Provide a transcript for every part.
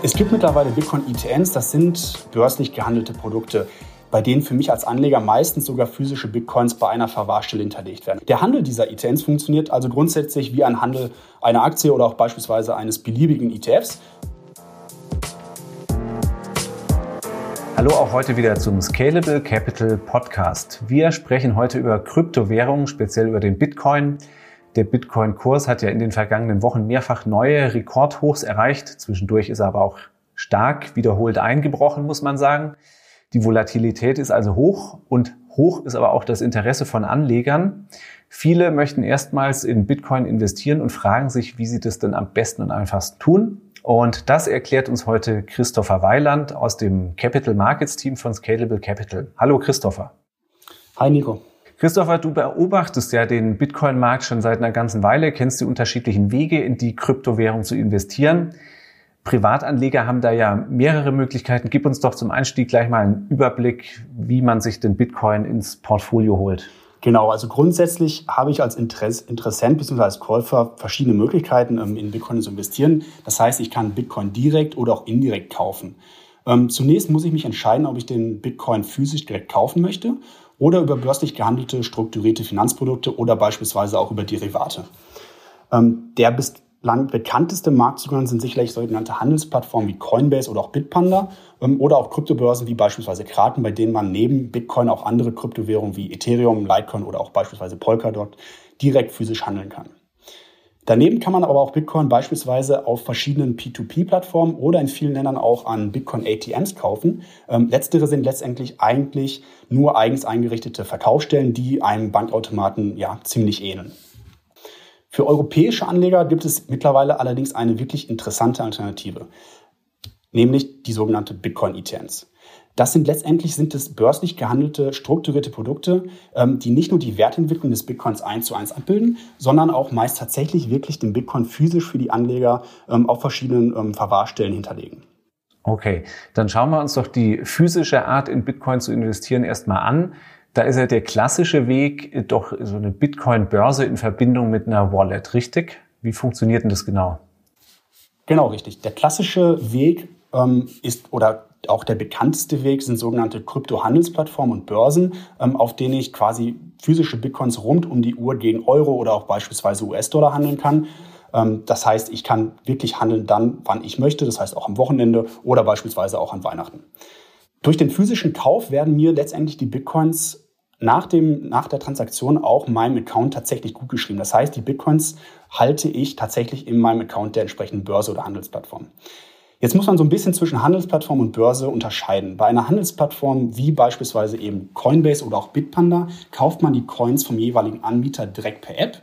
Es gibt mittlerweile Bitcoin-ETNs, das sind börslich gehandelte Produkte, bei denen für mich als Anleger meistens sogar physische Bitcoins bei einer Verwahrstelle hinterlegt werden. Der Handel dieser ETNs funktioniert also grundsätzlich wie ein Handel einer Aktie oder auch beispielsweise eines beliebigen ETFs. Hallo auch heute wieder zum Scalable Capital Podcast. Wir sprechen heute über Kryptowährungen, speziell über den Bitcoin. Der Bitcoin-Kurs hat ja in den vergangenen Wochen mehrfach neue Rekordhochs erreicht. Zwischendurch ist er aber auch stark wiederholt eingebrochen, muss man sagen. Die Volatilität ist also hoch und hoch ist aber auch das Interesse von Anlegern. Viele möchten erstmals in Bitcoin investieren und fragen sich, wie sie das denn am besten und einfachsten tun. Und das erklärt uns heute Christopher Weiland aus dem Capital Markets Team von Scalable Capital. Hallo Christopher. Hi Nico. Christopher, du beobachtest ja den Bitcoin-Markt schon seit einer ganzen Weile, kennst die unterschiedlichen Wege, in die Kryptowährung zu investieren. Privatanleger haben da ja mehrere Möglichkeiten. Gib uns doch zum Einstieg gleich mal einen Überblick, wie man sich den Bitcoin ins Portfolio holt. Genau, also grundsätzlich habe ich als Interessent bzw. als Käufer verschiedene Möglichkeiten, ähm, in Bitcoin zu investieren. Das heißt, ich kann Bitcoin direkt oder auch indirekt kaufen. Ähm, zunächst muss ich mich entscheiden, ob ich den Bitcoin physisch direkt kaufen möchte oder über börslich gehandelte strukturierte Finanzprodukte oder beispielsweise auch über Derivate. Ähm, der bislang bekannteste Marktzugang sind sicherlich sogenannte Handelsplattformen wie Coinbase oder auch Bitpanda ähm, oder auch Kryptobörsen wie beispielsweise Kraken, bei denen man neben Bitcoin auch andere Kryptowährungen wie Ethereum, Litecoin oder auch beispielsweise Polkadot direkt physisch handeln kann. Daneben kann man aber auch Bitcoin beispielsweise auf verschiedenen P2P-Plattformen oder in vielen Ländern auch an Bitcoin-ATMs kaufen. Ähm, letztere sind letztendlich eigentlich nur eigens eingerichtete Verkaufsstellen, die einem Bankautomaten ja ziemlich ähneln. Für europäische Anleger gibt es mittlerweile allerdings eine wirklich interessante Alternative, nämlich die sogenannte Bitcoin-ETNs. Das sind letztendlich sind es börslich gehandelte, strukturierte Produkte, ähm, die nicht nur die Wertentwicklung des Bitcoins eins zu eins abbilden, sondern auch meist tatsächlich wirklich den Bitcoin physisch für die Anleger ähm, auf verschiedenen ähm, Verwahrstellen hinterlegen. Okay, dann schauen wir uns doch die physische Art in Bitcoin zu investieren erstmal an. Da ist ja der klassische Weg äh, doch so eine Bitcoin-Börse in Verbindung mit einer Wallet, richtig? Wie funktioniert denn das genau? Genau, richtig. Der klassische Weg ähm, ist oder auch der bekannteste Weg sind sogenannte Kryptohandelsplattformen und Börsen, ähm, auf denen ich quasi physische Bitcoins rund um die Uhr gegen Euro oder auch beispielsweise US-Dollar handeln kann. Ähm, das heißt, ich kann wirklich handeln dann, wann ich möchte, das heißt auch am Wochenende oder beispielsweise auch an Weihnachten. Durch den physischen Kauf werden mir letztendlich die Bitcoins nach, dem, nach der Transaktion auch meinem Account tatsächlich gut geschrieben. Das heißt, die Bitcoins halte ich tatsächlich in meinem Account der entsprechenden Börse oder Handelsplattform. Jetzt muss man so ein bisschen zwischen Handelsplattform und Börse unterscheiden. Bei einer Handelsplattform wie beispielsweise eben Coinbase oder auch Bitpanda kauft man die Coins vom jeweiligen Anbieter direkt per App.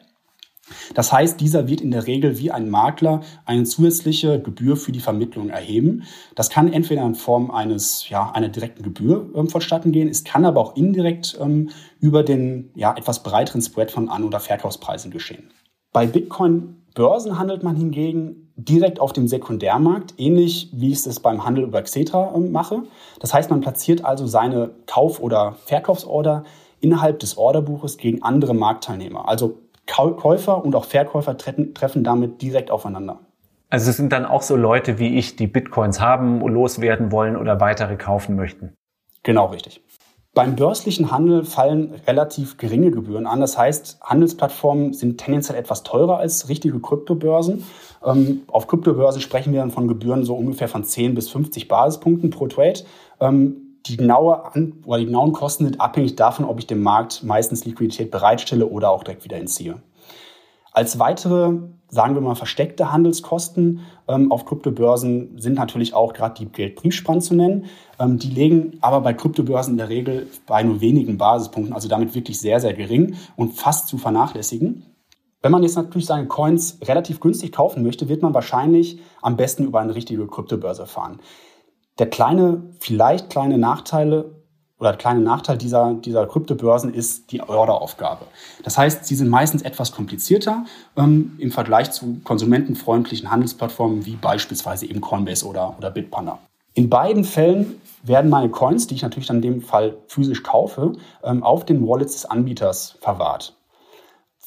Das heißt, dieser wird in der Regel wie ein Makler eine zusätzliche Gebühr für die Vermittlung erheben. Das kann entweder in Form eines, ja, einer direkten Gebühr ähm, vonstatten gehen. Es kann aber auch indirekt ähm, über den ja, etwas breiteren Spread von An- oder Verkaufspreisen geschehen. Bei Bitcoin Börsen handelt man hingegen direkt auf dem Sekundärmarkt, ähnlich wie ich es beim Handel über Xetra ähm, mache. Das heißt, man platziert also seine Kauf- oder Verkaufsorder innerhalb des Orderbuches gegen andere Marktteilnehmer. Also Käufer und auch Verkäufer treffen damit direkt aufeinander. Also es sind dann auch so Leute wie ich, die Bitcoins haben, loswerden wollen oder weitere kaufen möchten. Genau richtig. Beim börslichen Handel fallen relativ geringe Gebühren an. Das heißt, Handelsplattformen sind tendenziell etwas teurer als richtige Kryptobörsen. Ähm, auf Kryptobörsen sprechen wir dann von Gebühren so ungefähr von 10 bis 50 Basispunkten pro Trade. Ähm, die, genaue An oder die genauen Kosten sind abhängig davon, ob ich dem Markt meistens Liquidität bereitstelle oder auch direkt wieder entziehe. Als weitere, sagen wir mal, versteckte Handelskosten ähm, auf Kryptobörsen sind natürlich auch gerade die Geldbriefspannen zu nennen. Ähm, die legen aber bei Kryptobörsen in der Regel bei nur wenigen Basispunkten, also damit wirklich sehr, sehr gering und fast zu vernachlässigen. Wenn man jetzt natürlich seine Coins relativ günstig kaufen möchte, wird man wahrscheinlich am besten über eine richtige Kryptobörse fahren. Der kleine, vielleicht kleine Nachteile oder der kleine Nachteil dieser, dieser Kryptobörsen ist die Orderaufgabe. Das heißt, sie sind meistens etwas komplizierter ähm, im Vergleich zu konsumentenfreundlichen Handelsplattformen wie beispielsweise eben Coinbase oder, oder Bitpanda. In beiden Fällen werden meine Coins, die ich natürlich dann in dem Fall physisch kaufe, ähm, auf den Wallets des Anbieters verwahrt.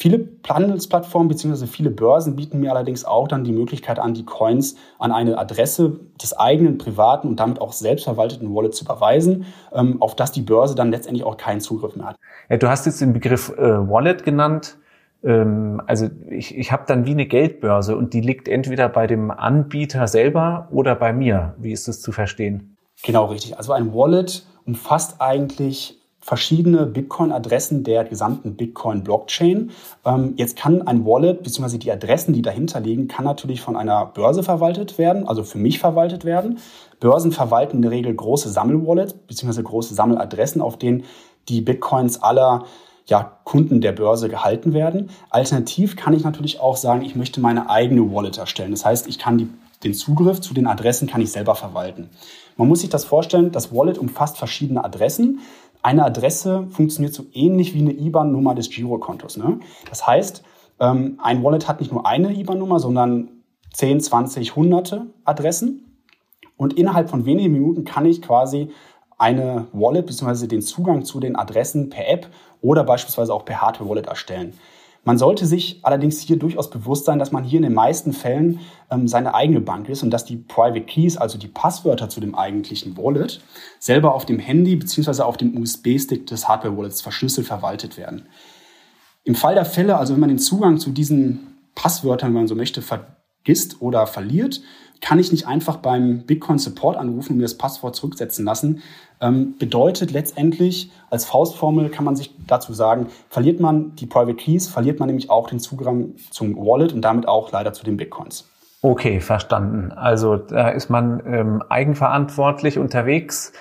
Viele Handelsplattformen bzw. viele Börsen bieten mir allerdings auch dann die Möglichkeit an, die Coins an eine Adresse des eigenen privaten und damit auch selbstverwalteten Wallet zu überweisen, ähm, auf das die Börse dann letztendlich auch keinen Zugriff mehr hat. Ja, du hast jetzt den Begriff äh, Wallet genannt. Ähm, also ich, ich habe dann wie eine Geldbörse und die liegt entweder bei dem Anbieter selber oder bei mir. Wie ist das zu verstehen? Genau richtig. Also ein Wallet umfasst eigentlich verschiedene Bitcoin-Adressen der gesamten Bitcoin-Blockchain. Ähm, jetzt kann ein Wallet bzw. die Adressen, die dahinter liegen, kann natürlich von einer Börse verwaltet werden, also für mich verwaltet werden. Börsen verwalten in der Regel große Sammelwallets bzw. große Sammeladressen, auf denen die Bitcoins aller ja, Kunden der Börse gehalten werden. Alternativ kann ich natürlich auch sagen, ich möchte meine eigene Wallet erstellen. Das heißt, ich kann die, den Zugriff zu den Adressen kann ich selber verwalten. Man muss sich das vorstellen, das Wallet umfasst verschiedene Adressen. Eine Adresse funktioniert so ähnlich wie eine IBAN-Nummer des Girokontos. Ne? Das heißt, ähm, ein Wallet hat nicht nur eine IBAN-Nummer, sondern 10, 20, hunderte Adressen. Und innerhalb von wenigen Minuten kann ich quasi eine Wallet bzw. den Zugang zu den Adressen per App oder beispielsweise auch per Hardware-Wallet erstellen. Man sollte sich allerdings hier durchaus bewusst sein, dass man hier in den meisten Fällen ähm, seine eigene Bank ist und dass die Private Keys, also die Passwörter zu dem eigentlichen Wallet, selber auf dem Handy bzw. auf dem USB-Stick des Hardware-Wallets verschlüsselt verwaltet werden. Im Fall der Fälle, also wenn man den Zugang zu diesen Passwörtern, wenn man so möchte, vergisst oder verliert, kann ich nicht einfach beim Bitcoin Support anrufen und mir das Passwort zurücksetzen lassen. Ähm, bedeutet letztendlich, als Faustformel kann man sich dazu sagen, verliert man die Private Keys, verliert man nämlich auch den Zugang zum Wallet und damit auch leider zu den Bitcoins. Okay, verstanden. Also da ist man ähm, eigenverantwortlich unterwegs.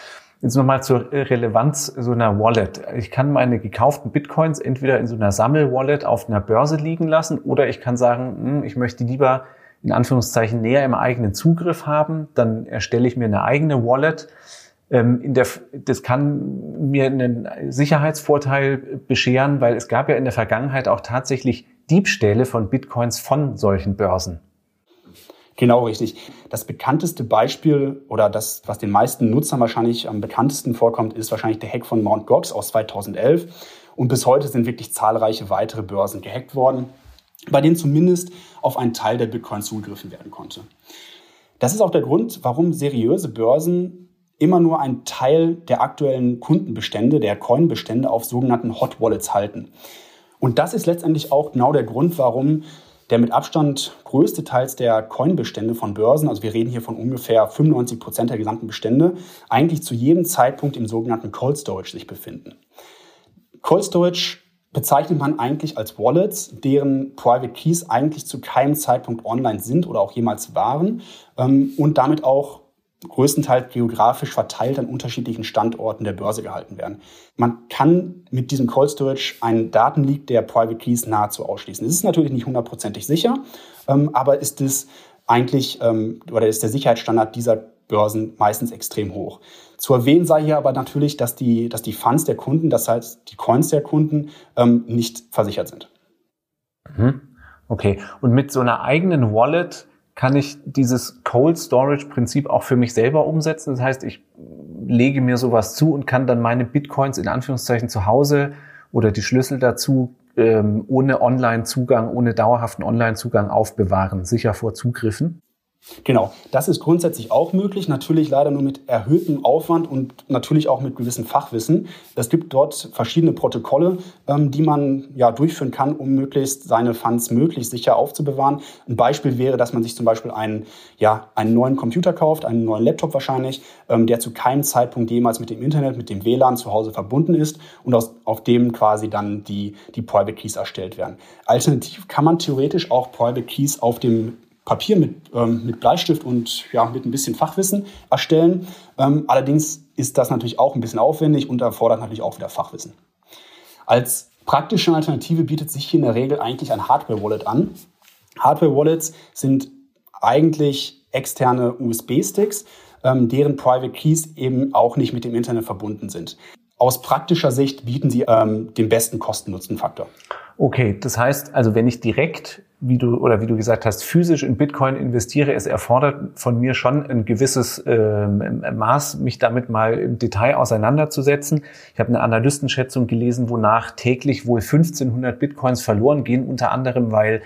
Jetzt nochmal zur Relevanz so einer Wallet. Ich kann meine gekauften Bitcoins entweder in so einer Sammel-Wallet auf einer Börse liegen lassen oder ich kann sagen, hm, ich möchte lieber in Anführungszeichen näher im eigenen Zugriff haben, dann erstelle ich mir eine eigene Wallet. Ähm, der, das kann mir einen Sicherheitsvorteil bescheren, weil es gab ja in der Vergangenheit auch tatsächlich Diebstähle von Bitcoins von solchen Börsen. Genau richtig. Das bekannteste Beispiel oder das, was den meisten Nutzern wahrscheinlich am bekanntesten vorkommt, ist wahrscheinlich der Hack von Mt. Gox aus 2011. Und bis heute sind wirklich zahlreiche weitere Börsen gehackt worden bei denen zumindest auf einen Teil der Bitcoin zugegriffen werden konnte. Das ist auch der Grund, warum seriöse Börsen immer nur einen Teil der aktuellen Kundenbestände, der Coinbestände auf sogenannten Hot Wallets halten. Und das ist letztendlich auch genau der Grund, warum der mit Abstand größte Teils der Coinbestände von Börsen, also wir reden hier von ungefähr 95 Prozent der gesamten Bestände, eigentlich zu jedem Zeitpunkt im sogenannten Cold Storage sich befinden. Cold Storage bezeichnet man eigentlich als Wallets, deren Private Keys eigentlich zu keinem Zeitpunkt online sind oder auch jemals waren ähm, und damit auch größtenteils geografisch verteilt an unterschiedlichen Standorten der Börse gehalten werden. Man kann mit diesem Cold Storage einen Datenleak der Private Keys nahezu ausschließen. Es ist natürlich nicht hundertprozentig sicher, ähm, aber ist es eigentlich ähm, oder ist der Sicherheitsstandard dieser Börsen meistens extrem hoch. Zu erwähnen sei hier aber natürlich, dass die, dass die Funds der Kunden, das heißt die Coins der Kunden, ähm, nicht versichert sind. Mhm. Okay. Und mit so einer eigenen Wallet kann ich dieses Cold Storage Prinzip auch für mich selber umsetzen. Das heißt, ich lege mir sowas zu und kann dann meine Bitcoins in Anführungszeichen zu Hause oder die Schlüssel dazu ähm, ohne Online-Zugang, ohne dauerhaften Online-Zugang aufbewahren, sicher vor Zugriffen. Genau, das ist grundsätzlich auch möglich, natürlich leider nur mit erhöhtem Aufwand und natürlich auch mit gewissem Fachwissen. Es gibt dort verschiedene Protokolle, ähm, die man ja durchführen kann, um möglichst seine Funds möglichst sicher aufzubewahren. Ein Beispiel wäre, dass man sich zum Beispiel einen, ja, einen neuen Computer kauft, einen neuen Laptop wahrscheinlich, ähm, der zu keinem Zeitpunkt jemals mit dem Internet, mit dem WLAN zu Hause verbunden ist und aus, auf dem quasi dann die, die Private Keys erstellt werden. Alternativ kann man theoretisch auch Private Keys auf dem Papier mit, ähm, mit Bleistift und ja, mit ein bisschen Fachwissen erstellen. Ähm, allerdings ist das natürlich auch ein bisschen aufwendig und erfordert natürlich auch wieder Fachwissen. Als praktische Alternative bietet sich hier in der Regel eigentlich ein Hardware-Wallet an. Hardware-Wallets sind eigentlich externe USB-Sticks, ähm, deren Private Keys eben auch nicht mit dem Internet verbunden sind. Aus praktischer Sicht bieten sie ähm, den besten Kosten-Nutzen-Faktor. Okay, das heißt, also wenn ich direkt, wie du oder wie du gesagt hast, physisch in Bitcoin investiere, es erfordert von mir schon ein gewisses ähm, Maß, mich damit mal im Detail auseinanderzusetzen. Ich habe eine Analystenschätzung gelesen, wonach täglich wohl 1500 Bitcoins verloren gehen, unter anderem weil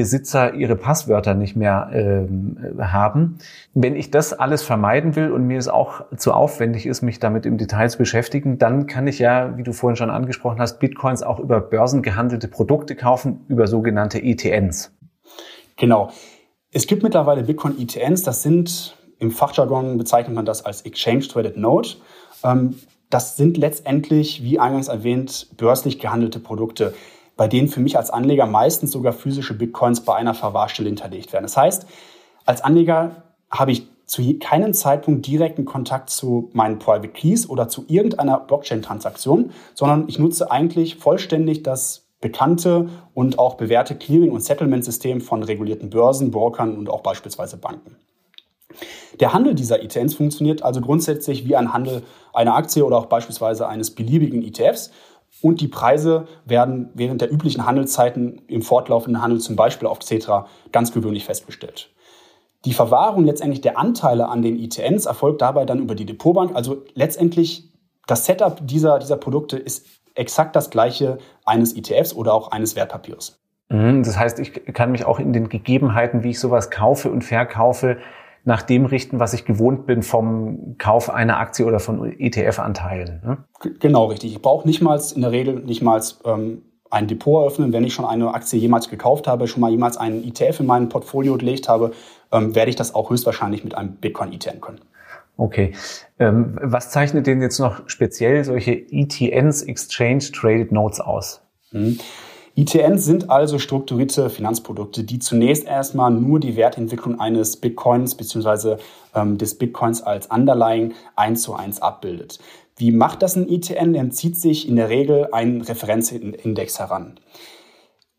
Besitzer ihre Passwörter nicht mehr ähm, haben. Wenn ich das alles vermeiden will und mir es auch zu aufwendig ist, mich damit im Detail zu beschäftigen, dann kann ich ja, wie du vorhin schon angesprochen hast, Bitcoins auch über börsengehandelte Produkte kaufen, über sogenannte ETNs. Genau. Es gibt mittlerweile Bitcoin-ETNs, das sind, im Fachjargon bezeichnet man das als Exchange Traded Note. Ähm, das sind letztendlich, wie eingangs erwähnt, börslich gehandelte Produkte bei denen für mich als Anleger meistens sogar physische Bitcoins bei einer Verwahrstelle hinterlegt werden. Das heißt, als Anleger habe ich zu keinem Zeitpunkt direkten Kontakt zu meinen Private Keys oder zu irgendeiner Blockchain-Transaktion, sondern ich nutze eigentlich vollständig das bekannte und auch bewährte Clearing- und Settlement-System von regulierten Börsen, Brokern und auch beispielsweise Banken. Der Handel dieser ETNs funktioniert also grundsätzlich wie ein Handel einer Aktie oder auch beispielsweise eines beliebigen ETFs und die Preise werden während der üblichen Handelszeiten im fortlaufenden Handel, zum Beispiel auf Xetra, ganz gewöhnlich festgestellt. Die Verwahrung letztendlich der Anteile an den ITNs erfolgt dabei dann über die Depotbank. Also letztendlich das Setup dieser, dieser Produkte ist exakt das gleiche eines ETFs oder auch eines Wertpapiers. Mhm, das heißt, ich kann mich auch in den Gegebenheiten, wie ich sowas kaufe und verkaufe, nach dem richten, was ich gewohnt bin vom Kauf einer Aktie oder von ETF-Anteilen. Ne? Genau, richtig. Ich brauche nicht mal in der Regel nicht mal ähm, ein Depot eröffnen. Wenn ich schon eine Aktie jemals gekauft habe, schon mal jemals einen ETF in mein Portfolio gelegt habe, ähm, werde ich das auch höchstwahrscheinlich mit einem Bitcoin-ETF können. Okay. Ähm, was zeichnet denn jetzt noch speziell solche ETNs, Exchange Traded Notes aus? Mhm. ITNs sind also strukturierte Finanzprodukte, die zunächst erstmal nur die Wertentwicklung eines Bitcoins bzw. Ähm, des Bitcoins als Underlying eins zu eins abbildet. Wie macht das ein ITN? Er zieht sich in der Regel einen Referenzindex heran.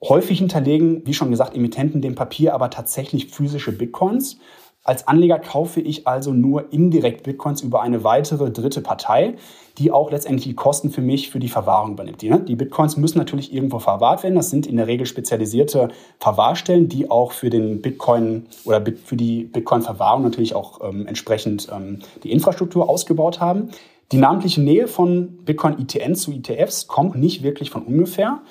Häufig hinterlegen, wie schon gesagt, Emittenten dem Papier aber tatsächlich physische Bitcoins als Anleger kaufe ich also nur indirekt Bitcoins über eine weitere dritte Partei, die auch letztendlich die Kosten für mich für die Verwahrung übernimmt. Die, ne? Bitcoins müssen natürlich irgendwo verwahrt werden. Das sind in der Regel spezialisierte Verwahrstellen, die auch für den Bitcoin oder für die Bitcoin-Verwahrung natürlich auch ähm, entsprechend ähm, die Infrastruktur ausgebaut haben. Die namentliche Nähe von Bitcoin-ETNs zu ETFs kommt nicht wirklich von ungefähr.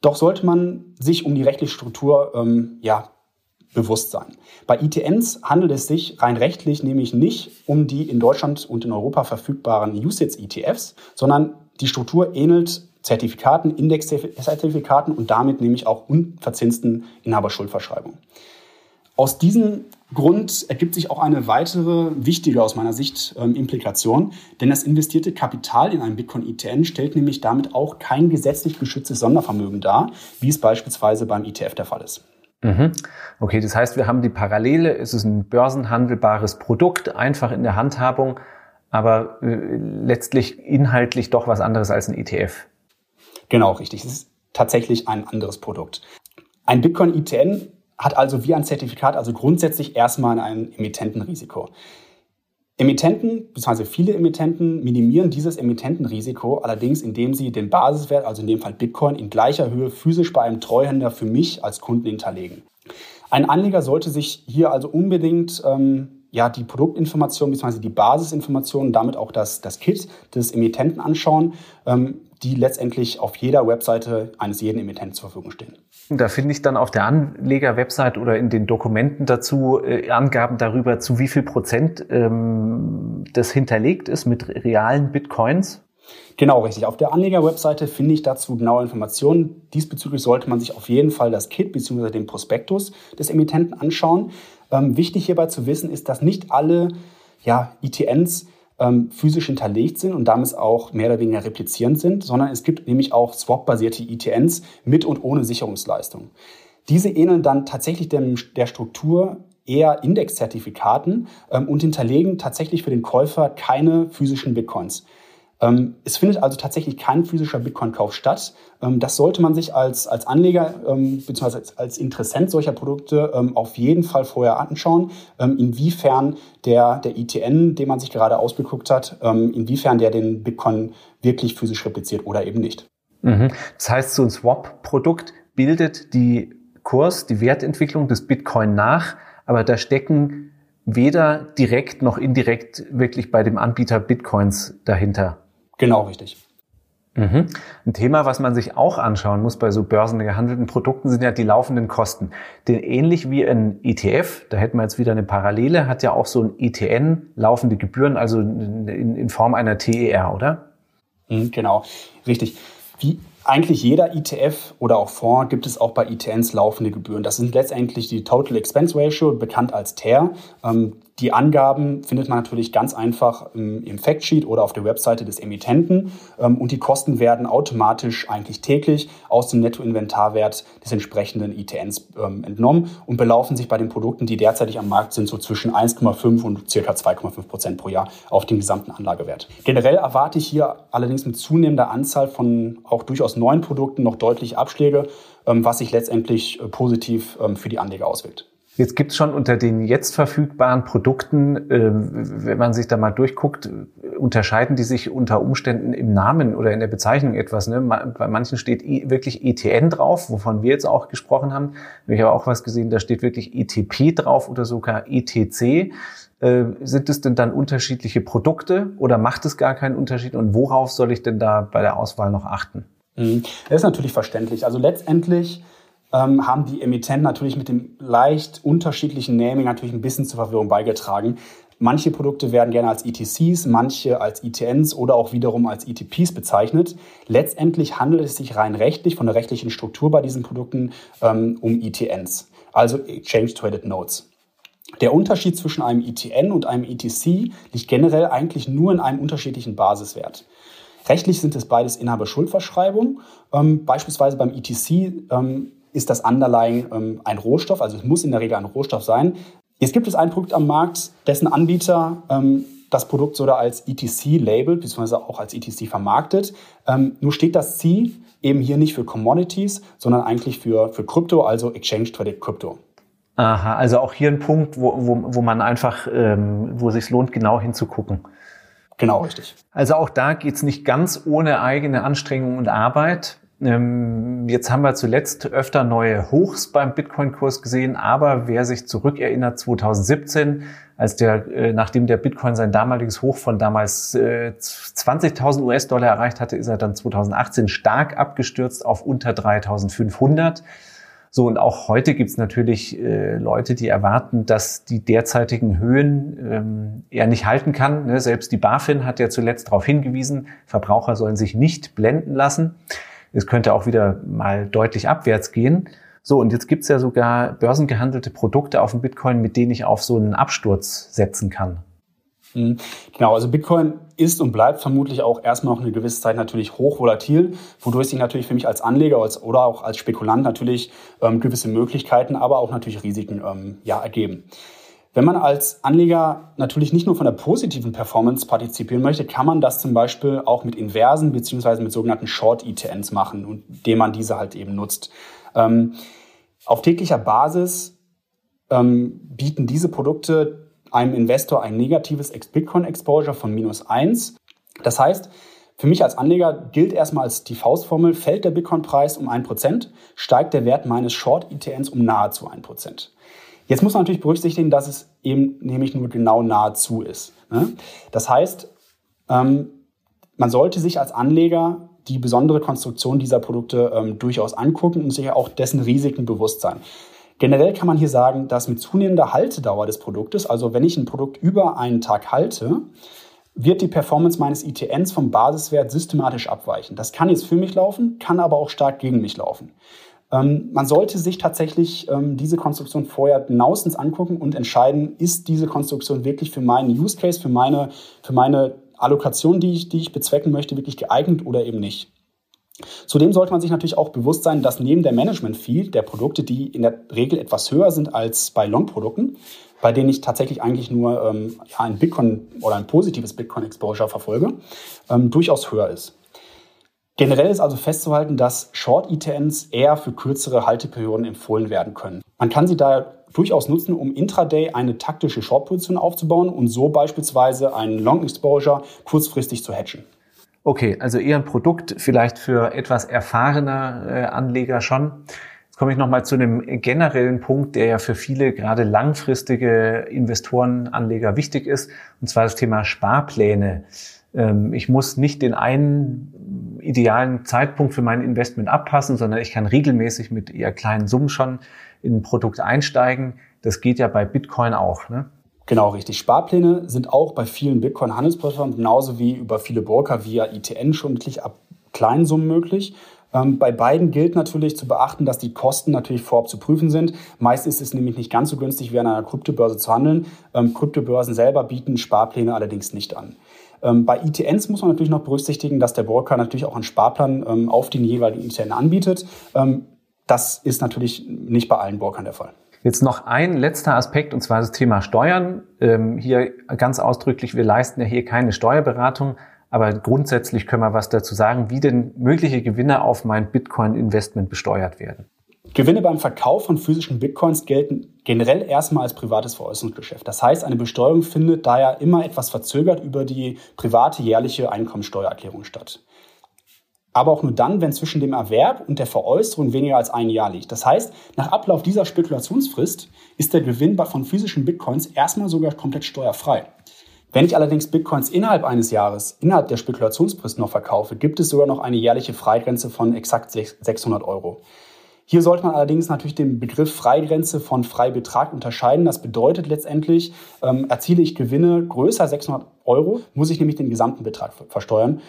Doch sollte man sich um die rechtliche Struktur ähm, ja, bewusst sein. Bei ITNs handelt es sich rein rechtlich nämlich nicht um die in Deutschland und in Europa verfügbaren USITS-ETFs, sondern die Struktur ähnelt Zertifikaten, Indexzertifikaten und damit nämlich auch unverzinsten Inhaberschuldverschreibungen. Aus diesem Grund ergibt sich auch eine weitere wichtige aus meiner Sicht ähm, Implikation, denn das investierte Kapital in einen Bitcoin-ETN stellt nämlich damit auch kein gesetzlich geschütztes Sondervermögen dar, wie es beispielsweise beim ETF der Fall ist. Mhm. Okay, das heißt, wir haben die Parallele, es ist ein börsenhandelbares Produkt, einfach in der Handhabung, aber äh, letztlich inhaltlich doch was anderes als ein ETF. Genau, richtig. Es ist tatsächlich ein anderes Produkt. Ein Bitcoin-ETN hat also wie ein Zertifikat also grundsätzlich erstmal ein Emittentenrisiko. Emittenten, beziehungsweise viele Emittenten, minimieren dieses Emittentenrisiko allerdings, indem sie den Basiswert, also in dem Fall Bitcoin, in gleicher Höhe physisch bei einem Treuhänder für mich als Kunden hinterlegen. Ein Anleger sollte sich hier also unbedingt ähm, ja, die Produktinformation bzw. die Basisinformationen, damit auch das, das Kit des Emittenten anschauen, ähm, die letztendlich auf jeder Webseite eines jeden Emittenten zur Verfügung stehen. Da finde ich dann auf der Anleger-Website oder in den Dokumenten dazu äh, Angaben darüber, zu wie viel Prozent ähm, das hinterlegt ist mit realen Bitcoins. Genau, richtig. Auf der Anleger-Webseite finde ich dazu genaue Informationen. Diesbezüglich sollte man sich auf jeden Fall das Kit bzw. den Prospektus des Emittenten anschauen. Ähm, wichtig hierbei zu wissen ist, dass nicht alle ja, ITNs ähm, physisch hinterlegt sind und damit auch mehr oder weniger replizierend sind, sondern es gibt nämlich auch Swap-basierte ETNs mit und ohne Sicherungsleistung. Diese ähneln dann tatsächlich dem, der Struktur eher Indexzertifikaten ähm, und hinterlegen tatsächlich für den Käufer keine physischen Bitcoins. Ähm, es findet also tatsächlich kein physischer Bitcoin-Kauf statt. Ähm, das sollte man sich als, als Anleger ähm, bzw. Als, als Interessent solcher Produkte ähm, auf jeden Fall vorher anschauen, ähm, inwiefern der, der ITN, den man sich gerade ausgeguckt hat, ähm, inwiefern der den Bitcoin wirklich physisch repliziert oder eben nicht. Mhm. Das heißt, so ein Swap-Produkt bildet die Kurs, die Wertentwicklung des Bitcoin nach, aber da stecken weder direkt noch indirekt wirklich bei dem Anbieter Bitcoins dahinter. Genau, richtig. Mhm. Ein Thema, was man sich auch anschauen muss bei so börsengehandelten Produkten, sind ja die laufenden Kosten. Denn ähnlich wie ein ETF, da hätten wir jetzt wieder eine Parallele, hat ja auch so ein ETN laufende Gebühren, also in, in Form einer TER, oder? Mhm, genau, richtig. Wie eigentlich jeder ETF oder auch Fonds gibt es auch bei ETNs laufende Gebühren. Das sind letztendlich die Total Expense Ratio, bekannt als TER. Ähm, die Angaben findet man natürlich ganz einfach im, Factsheet oder auf der Webseite des Emittenten. Ähm, und die Kosten werden automatisch eigentlich täglich aus dem Nettoinventarwert des entsprechenden ETNs ähm, entnommen und belaufen sich bei den Produkten, die derzeitig am Markt sind, so zwischen 1,5 und circa 2,5 Prozent pro Jahr auf den gesamten Anlagewert. Generell erwarte ich hier allerdings mit zunehmender Anzahl von auch durchaus neuen Produkten noch deutliche Abschläge, ähm, was sich letztendlich äh, positiv für die Anleger auswirkt. Jetzt gibt es schon unter den jetzt verfügbaren Produkten, äh, wenn man sich da mal durchguckt, unterscheiden die sich unter Umständen im Namen oder in der Bezeichnung etwas. Ne? Bei manchen steht wirklich ETN drauf, wovon wir jetzt auch gesprochen haben. Ich habe auch was gesehen, da steht wirklich ETP drauf oder sogar ETC. Äh, sind es denn dann unterschiedliche Produkte oder macht es gar keinen Unterschied? Und worauf soll ich denn da bei der Auswahl noch achten? Mhm. Das ist natürlich verständlich. Also letztendlich ähm, haben die Emittenten natürlich mit dem leicht unterschiedlichen Naming natürlich ein bisschen zur Verwirrung beigetragen. Manche Produkte werden gerne als ETCs, manche als ETNs oder auch wiederum als ETPs bezeichnet. Letztendlich handelt es sich rein rechtlich, von der rechtlichen Struktur bei diesen Produkten, ähm, um ETNs, also Exchange Traded Notes. Der Unterschied zwischen einem ETN und einem ETC liegt generell eigentlich nur in einem unterschiedlichen Basiswert. Rechtlich sind es beides Inhaberschuldverschreibungen. Ähm, beispielsweise beim ETC ähm, ist das Underlying ähm, ein Rohstoff, also es muss in der Regel ein Rohstoff sein. Jetzt gibt es ein Produkt am Markt, dessen Anbieter ähm, das Produkt sogar als ETC labelt, beziehungsweise auch als ETC vermarktet. Ähm, nur steht das C eben hier nicht für Commodities, sondern eigentlich für, für Krypto, also Exchange Traded Crypto. Aha, also auch hier ein Punkt, wo, wo, wo man einfach, ähm, wo es sich lohnt, genau hinzugucken. Genau, richtig. Also auch da geht's nicht ganz ohne eigene Anstrengung und Arbeit. Ähm, jetzt haben wir zuletzt öfter neue Hochs beim Bitcoin-Kurs gesehen, aber wer sich zurückerinnert, 2017, als der, äh, nachdem der Bitcoin sein damaliges Hoch von damals 20.000 äh, US-Dollar erreicht hatte, ist er dann 2018 stark abgestürzt auf unter 3.500. So, und auch heute gibt's natürlich äh, Leute, die erwarten, dass die derzeitigen Höhen ähm, er nicht halten kann. Ne? Selbst die BaFin hat ja zuletzt darauf hingewiesen, Verbraucher sollen sich nicht blenden lassen. Es könnte auch wieder mal deutlich abwärts gehen. So, und jetzt gibt's ja sogar börsengehandelte Produkte auf dem Bitcoin, mit denen ich auf so einen Absturz setzen kann. Mhm. Genau, also Bitcoin ist und bleibt vermutlich auch erstmal noch eine gewisse Zeit natürlich hochvolatil, wodurch sich natürlich für mich als Anleger oder auch als Spekulant natürlich ähm, gewisse Möglichkeiten, aber auch natürlich Risiken ähm, ja, ergeben. Wenn man als Anleger natürlich nicht nur von der positiven Performance partizipieren möchte, kann man das zum Beispiel auch mit Inversen beziehungsweise mit sogenannten Short-ETNs machen, und indem man diese halt eben nutzt. Ähm, auf täglicher Basis ähm, bieten diese Produkte einem Investor ein negatives Bitcoin-Exposure von minus eins. Das heißt, für mich als Anleger gilt erstmal als die Faustformel, fällt der Bitcoin-Preis um ein Prozent, steigt der Wert meines Short-ETNs um nahezu ein Prozent. Jetzt muss man natürlich berücksichtigen, dass es eben nämlich nur genau nahezu ist. Ne? Das heißt, ähm, man sollte sich als Anleger die besondere Konstruktion dieser Produkte ähm, durchaus angucken und sich auch dessen Risiken bewusst sein. Generell kann man hier sagen, dass mit zunehmender Haltedauer des Produktes, also wenn ich ein Produkt über einen Tag halte, wird die Performance meines ITNs vom Basiswert systematisch abweichen. Das kann jetzt für mich laufen, kann aber auch stark gegen mich laufen. Ähm, man sollte sich tatsächlich ähm, diese Konstruktion vorher genauestens angucken und entscheiden, ist diese Konstruktion wirklich für meinen Use Case, für meine, für meine Allokation, die ich, die ich bezwecken möchte, wirklich geeignet oder eben nicht. Zudem sollte man sich natürlich auch bewusst sein, dass neben der Management-Fee der Produkte, die in der Regel etwas höher sind als bei Long-Produkten, bei denen ich tatsächlich eigentlich nur ähm, ja, ein Bitcoin oder ein positives Bitcoin-Exposure verfolge, ähm, durchaus höher ist. Generell ist also festzuhalten, dass Short-ETNs eher für kürzere Halteperioden empfohlen werden können. Man kann sie daher durchaus nutzen, um intraday eine taktische Short-Position aufzubauen und so beispielsweise einen Long-Exposure kurzfristig zu hatchen. Okay, also eher ein Produkt vielleicht für etwas erfahrener äh, Anleger schon. Jetzt komme ich nochmal zu einem generellen Punkt, der ja für viele gerade langfristige Investoren, Anleger wichtig ist, und zwar das Thema Sparpläne. Ähm, ich muss nicht den einen idealen Zeitpunkt für mein Investment abpassen, sondern ich kann regelmäßig mit eher kleinen Summen schon in ein Produkt einsteigen. Das geht ja bei Bitcoin auch. Ne? Genau, richtig. Sparpläne sind auch bei vielen Bitcoin-Handelsplattformen genauso wie über viele Broker via ITN schon wirklich ab kleinen Summen möglich. Ähm, bei beiden gilt natürlich zu beachten, dass die Kosten natürlich vorab zu prüfen sind. Meist ist es nämlich nicht ganz so günstig, wie an einer Kryptobörse zu handeln. Ähm, Kryptobörsen selber bieten Sparpläne allerdings nicht an. Ähm, bei ITNs muss man natürlich noch berücksichtigen, dass der Broker natürlich auch einen Sparplan ähm, auf den jeweiligen ITN anbietet. Ähm, das ist natürlich nicht bei allen Brokern der Fall. Jetzt noch ein letzter Aspekt, und zwar das Thema Steuern. Ähm, hier ganz ausdrücklich, wir leisten ja hier keine Steuerberatung, aber grundsätzlich können wir was dazu sagen, wie denn mögliche Gewinne auf mein Bitcoin-Investment besteuert werden. Gewinne beim Verkauf von physischen Bitcoins gelten generell erstmal als privates Veräußerungsgeschäft. Das heißt, eine Besteuerung findet daher immer etwas verzögert über die private jährliche Einkommensteuererklärung statt aber auch nur dann, wenn zwischen dem Erwerb und der Veräußerung weniger als ein Jahr liegt. Das heißt, nach Ablauf dieser Spekulationsfrist ist der Gewinn von physischen Bitcoins erstmal sogar komplett steuerfrei. Wenn ich allerdings Bitcoins innerhalb eines Jahres, innerhalb der Spekulationsfrist noch verkaufe, gibt es sogar noch eine jährliche Freigrenze von exakt 600 Euro. Hier sollte man allerdings natürlich den Begriff Freigrenze von Freibetrag unterscheiden. Das bedeutet letztendlich, ähm, erziele ich Gewinne größer 600 Euro, muss ich nämlich den gesamten Betrag versteuern.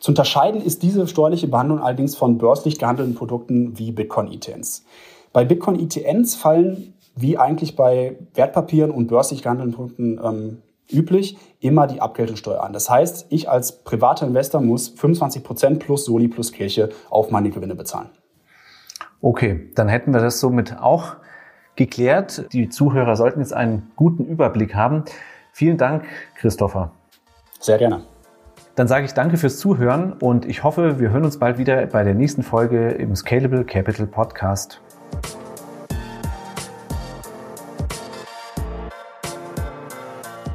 Zu unterscheiden ist diese steuerliche Behandlung allerdings von börslich gehandelten Produkten wie Bitcoin-ETNs. Bei Bitcoin-ETNs fallen, wie eigentlich bei Wertpapieren und börslich gehandelten Produkten ähm, üblich, immer die Abgeltungssteuer an. Das heißt, ich als privater Investor muss 25% plus Soli plus Kirche auf meine Gewinne bezahlen. Okay, dann hätten wir das somit auch geklärt. Die Zuhörer sollten jetzt einen guten Überblick haben. Vielen Dank, Christopher. Sehr gerne. Dann sage ich danke fürs Zuhören und ich hoffe, wir hören uns bald wieder bei der nächsten Folge im Scalable Capital Podcast.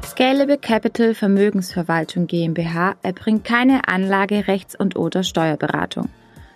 Scalable Capital Vermögensverwaltung GmbH erbringt keine Anlage-, Rechts- und oder Steuerberatung.